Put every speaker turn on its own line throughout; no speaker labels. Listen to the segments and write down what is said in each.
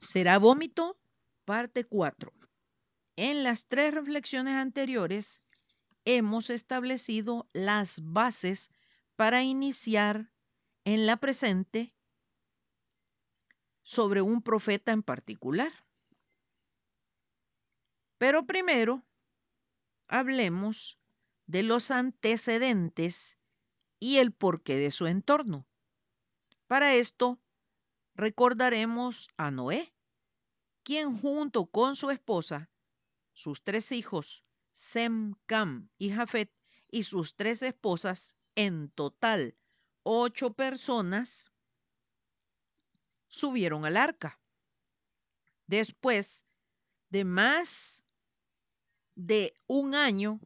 Será vómito, parte 4. En las tres reflexiones anteriores hemos establecido las bases para iniciar en la presente sobre un profeta en particular. Pero primero hablemos de los antecedentes y el porqué de su entorno. Para esto recordaremos a Noé, quien junto con su esposa, sus tres hijos, Sem, Cam y Jafet, y sus tres esposas, en total ocho personas, subieron al arca. Después de más de un año,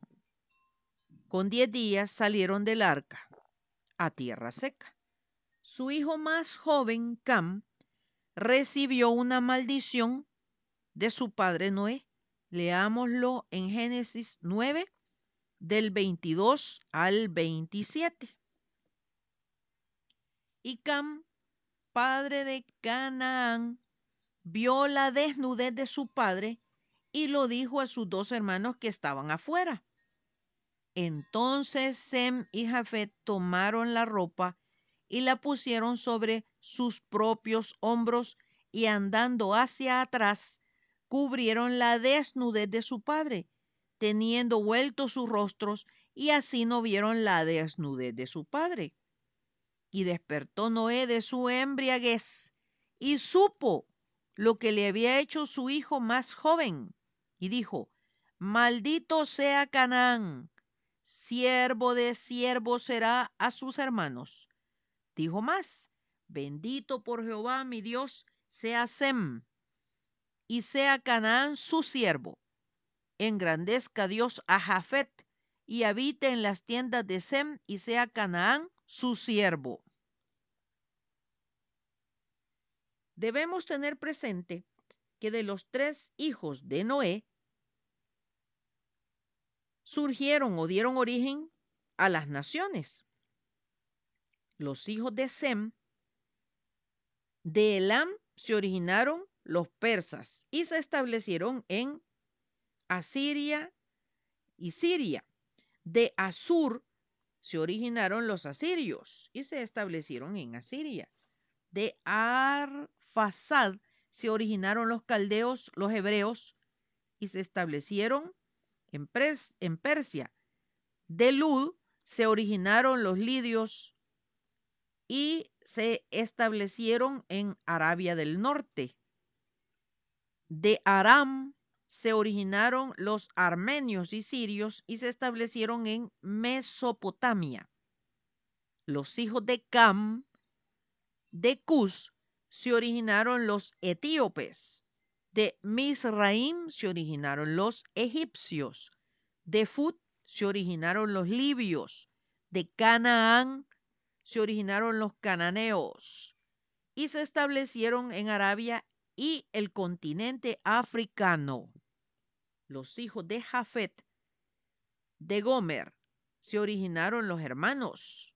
con diez días salieron del arca a tierra seca. Su hijo más joven, Cam, recibió una maldición de su padre Noé. Leámoslo en Génesis 9, del 22 al 27. Y Cam, padre de Canaán, vio la desnudez de su padre y lo dijo a sus dos hermanos que estaban afuera. Entonces Sem y Jafet tomaron la ropa y la pusieron sobre sus propios hombros y andando hacia atrás, cubrieron la desnudez de su padre, teniendo vueltos sus rostros, y así no vieron la desnudez de su padre. Y despertó Noé de su embriaguez y supo lo que le había hecho su hijo más joven, y dijo, maldito sea Canaán, siervo de siervo será a sus hermanos. Dijo más, bendito por Jehová mi Dios sea Sem y sea Canaán su siervo. Engrandezca Dios a Jafet y habite en las tiendas de Sem y sea Canaán su siervo. Debemos tener presente que de los tres hijos de Noé surgieron o dieron origen a las naciones. Los hijos de Sem, de Elam se originaron los persas y se establecieron en Asiria y Siria. De Asur se originaron los asirios y se establecieron en Asiria. De Arfasad se originaron los caldeos, los hebreos, y se establecieron en, en Persia. De Lud se originaron los lidios y se establecieron en Arabia del Norte. De Aram se originaron los armenios y sirios y se establecieron en Mesopotamia. Los hijos de Cam, de Cus, se originaron los etíopes. De Misraim se originaron los egipcios. De Fut se originaron los libios. De Canaán se originaron los cananeos y se establecieron en Arabia y el continente africano. Los hijos de Jafet, de Gomer, se originaron los hermanos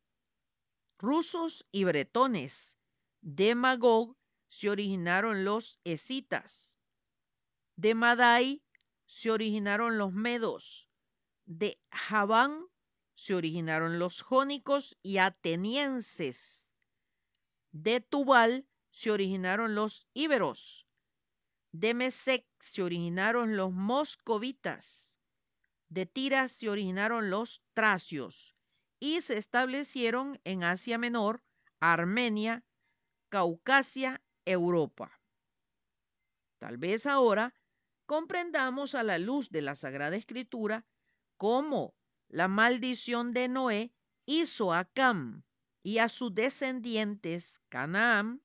rusos y bretones. De Magog se originaron los escitas. De Madai se originaron los medos. De Javán se originaron los jónicos y atenienses. De Tubal se originaron los íberos. De Mesec se originaron los moscovitas. De Tira se originaron los tracios y se establecieron en Asia Menor, Armenia, Caucasia, Europa. Tal vez ahora comprendamos a la luz de la Sagrada Escritura cómo la maldición de Noé hizo a Cam y a sus descendientes, Canaán,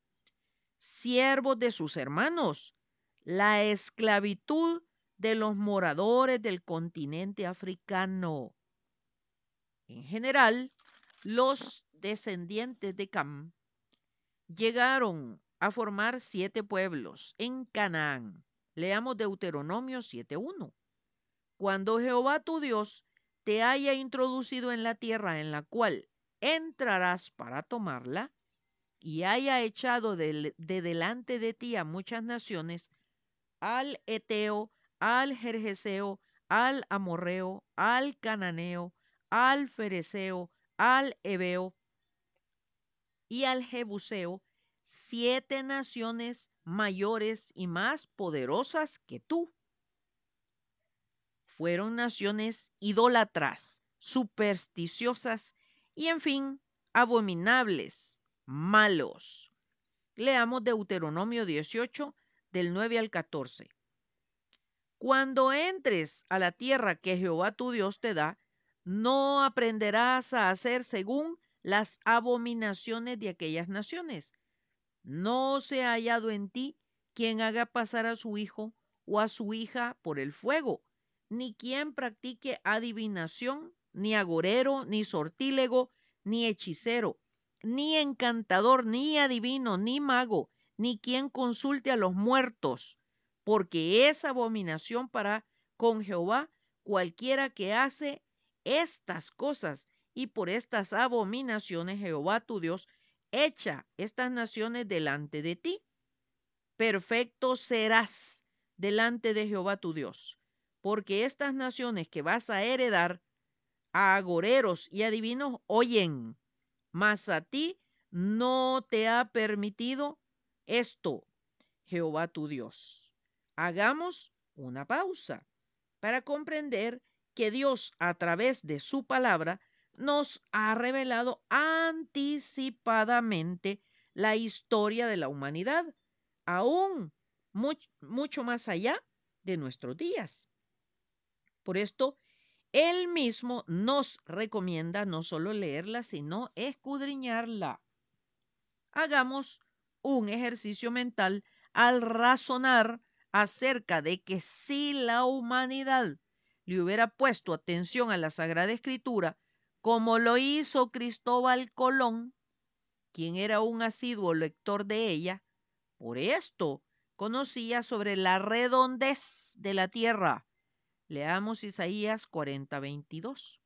siervos de sus hermanos, la esclavitud de los moradores del continente africano. En general, los descendientes de Cam llegaron a formar siete pueblos en Canaán. Leamos Deuteronomio 7.1. Cuando Jehová tu Dios te haya introducido en la tierra en la cual entrarás para tomarla, y haya echado de, de delante de ti a muchas naciones, al Eteo, al Jerjeseo, al Amorreo, al Cananeo, al Fereceo, al Ebeo y al Jebuseo, siete naciones mayores y más poderosas que tú. Fueron naciones idólatras, supersticiosas y, en fin, abominables, malos. Leamos Deuteronomio 18, del 9 al 14. Cuando entres a la tierra que Jehová tu Dios te da, no aprenderás a hacer según las abominaciones de aquellas naciones. No se ha hallado en ti quien haga pasar a su hijo o a su hija por el fuego, ni quien practique adivinación, ni agorero, ni sortílego, ni hechicero, ni encantador, ni adivino, ni mago, ni quien consulte a los muertos, porque es abominación para con Jehová cualquiera que hace estas cosas, y por estas abominaciones Jehová tu Dios echa estas naciones delante de ti. Perfecto serás delante de Jehová tu Dios, porque estas naciones que vas a heredar a agoreros y adivinos oyen, mas a ti no te ha permitido esto, Jehová tu Dios. Hagamos una pausa para comprender que Dios a través de su palabra nos ha revelado anticipadamente la historia de la humanidad, aún mucho más allá de nuestros días. Por esto, Él mismo nos recomienda no solo leerla, sino escudriñarla. Hagamos un ejercicio mental al razonar acerca de que si la humanidad le hubiera puesto atención a la Sagrada Escritura, como lo hizo Cristóbal Colón, quien era un asiduo lector de ella, por esto conocía sobre la redondez de la tierra. Leamos Isaías 40, 22.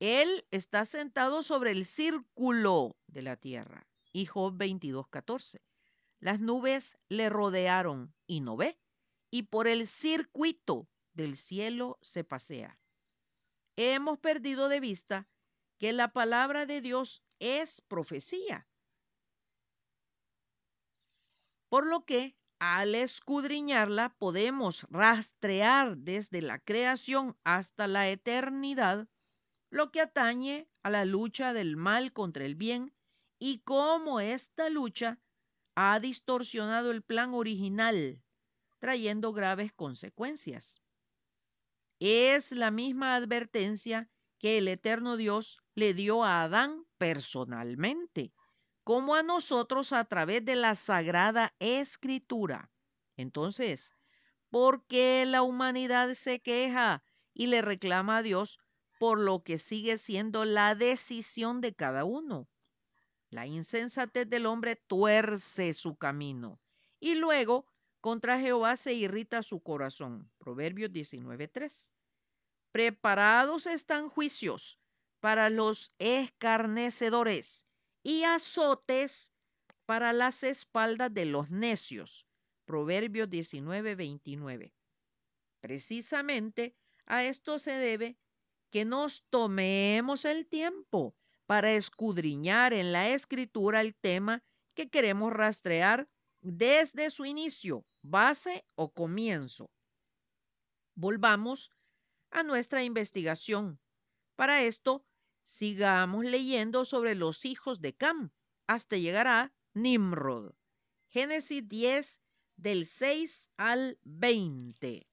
Él está sentado sobre el círculo de la tierra. Y Job 22, 14. Las nubes le rodearon y no ve, y por el circuito del cielo se pasea. Hemos perdido de vista que la palabra de Dios es profecía. Por lo que al escudriñarla podemos rastrear desde la creación hasta la eternidad lo que atañe a la lucha del mal contra el bien y cómo esta lucha ha distorsionado el plan original, trayendo graves consecuencias. Es la misma advertencia que el eterno Dios le dio a Adán personalmente, como a nosotros a través de la sagrada escritura. Entonces, ¿por qué la humanidad se queja y le reclama a Dios por lo que sigue siendo la decisión de cada uno? La insensatez del hombre tuerce su camino y luego contra Jehová se irrita su corazón. Proverbios 19.3. Preparados están juicios para los escarnecedores y azotes para las espaldas de los necios. Proverbios 19.29. Precisamente a esto se debe que nos tomemos el tiempo para escudriñar en la escritura el tema que queremos rastrear desde su inicio, base o comienzo. Volvamos a nuestra investigación. Para esto, sigamos leyendo sobre los hijos de Cam hasta llegar a Nimrod. Génesis 10 del 6 al 20.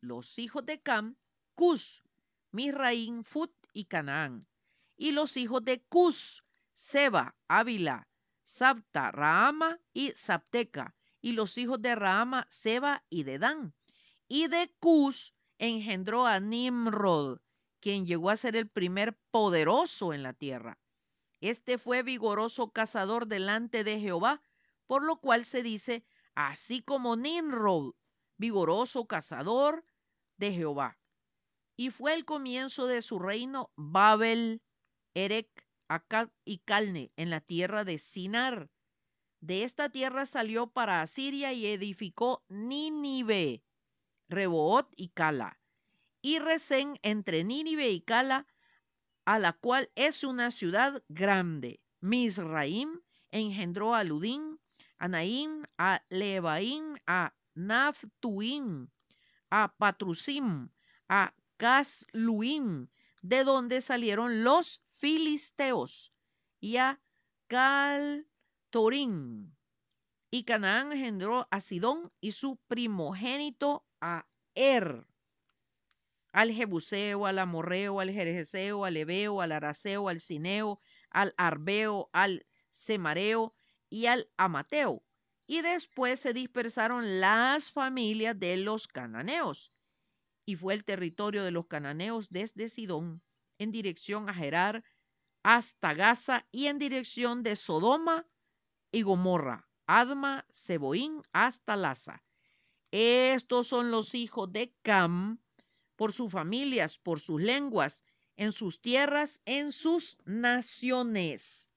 Los hijos de Cam, Cus, Misraín, Fut y Canaán. Y los hijos de Cus, Seba, Ávila, Sapta, Rahama y Sapteca, y los hijos de Rahama, Seba y Dedán. Y de Cus engendró a Nimrod, quien llegó a ser el primer poderoso en la tierra. Este fue vigoroso cazador delante de Jehová, por lo cual se dice, así como Nimrod, vigoroso cazador de Jehová. Y fue el comienzo de su reino Babel, Erec, Acad y Calne en la tierra de Sinar. De esta tierra salió para Asiria y edificó Nínive, Reboot y Cala. Y Resén entre Nínive y Cala, a la cual es una ciudad grande. Misraim engendró a Ludín, a Naim, a Lebaim, a Naftuim, a Patrusim, a Casluim, de donde salieron los filisteos, y a Caltorim. Y Canaán engendró a Sidón y su primogénito a Er al Jebuseo, al Amorreo, al Jerjeseo, al Ebeo, al Araseo, al Cineo, al Arbeo, al Semareo y al Amateo. Y después se dispersaron las familias de los cananeos. Y fue el territorio de los cananeos desde Sidón en dirección a Gerar hasta Gaza y en dirección de Sodoma y Gomorra, Adma, Seboín hasta Laza. Estos son los hijos de Cam, por sus familias, por sus lenguas, en sus tierras, en sus naciones.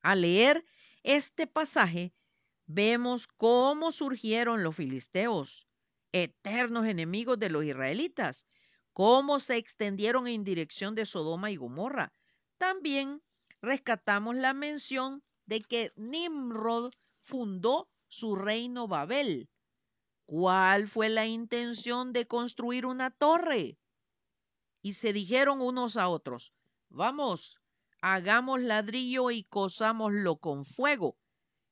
Al leer este pasaje, vemos cómo surgieron los filisteos, eternos enemigos de los israelitas, cómo se extendieron en dirección de Sodoma y Gomorra. También rescatamos la mención de que Nimrod fundó su reino Babel, ¿Cuál fue la intención de construir una torre? Y se dijeron unos a otros, vamos, hagamos ladrillo y cosámoslo con fuego.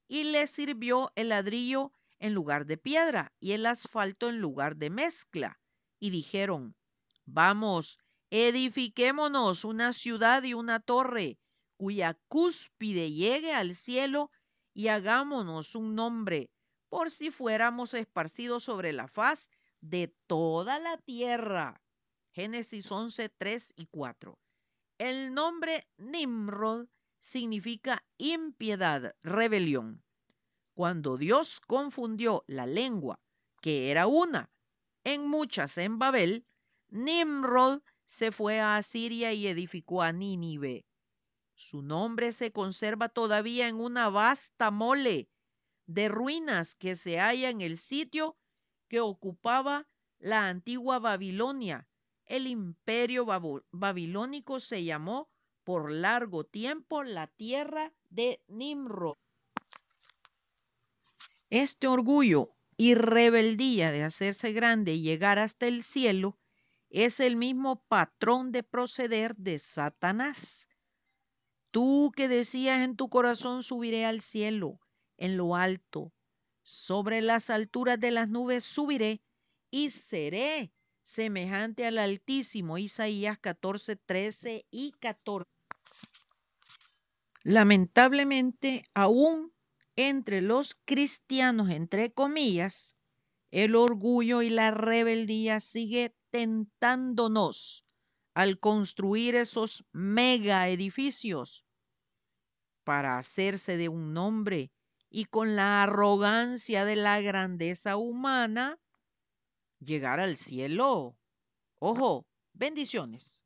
Y le sirvió el ladrillo en lugar de piedra y el asfalto en lugar de mezcla. Y dijeron, vamos, edifiquémonos una ciudad y una torre cuya cúspide llegue al cielo y hagámonos un nombre por si fuéramos esparcidos sobre la faz de toda la tierra. Génesis 11, 3 y 4. El nombre Nimrod significa impiedad, rebelión. Cuando Dios confundió la lengua, que era una, en muchas en Babel, Nimrod se fue a Asiria y edificó a Nínive. Su nombre se conserva todavía en una vasta mole de ruinas que se halla en el sitio que ocupaba la antigua Babilonia. El imperio babilónico se llamó por largo tiempo la tierra de Nimrod. Este orgullo y rebeldía de hacerse grande y llegar hasta el cielo es el mismo patrón de proceder de Satanás. Tú que decías en tu corazón subiré al cielo, en lo alto, sobre las alturas de las nubes subiré y seré semejante al Altísimo. Isaías 14, 13 y 14. Lamentablemente, aún entre los cristianos, entre comillas, el orgullo y la rebeldía sigue tentándonos al construir esos mega edificios para hacerse de un nombre y con la arrogancia de la grandeza humana llegar al cielo. Ojo, bendiciones.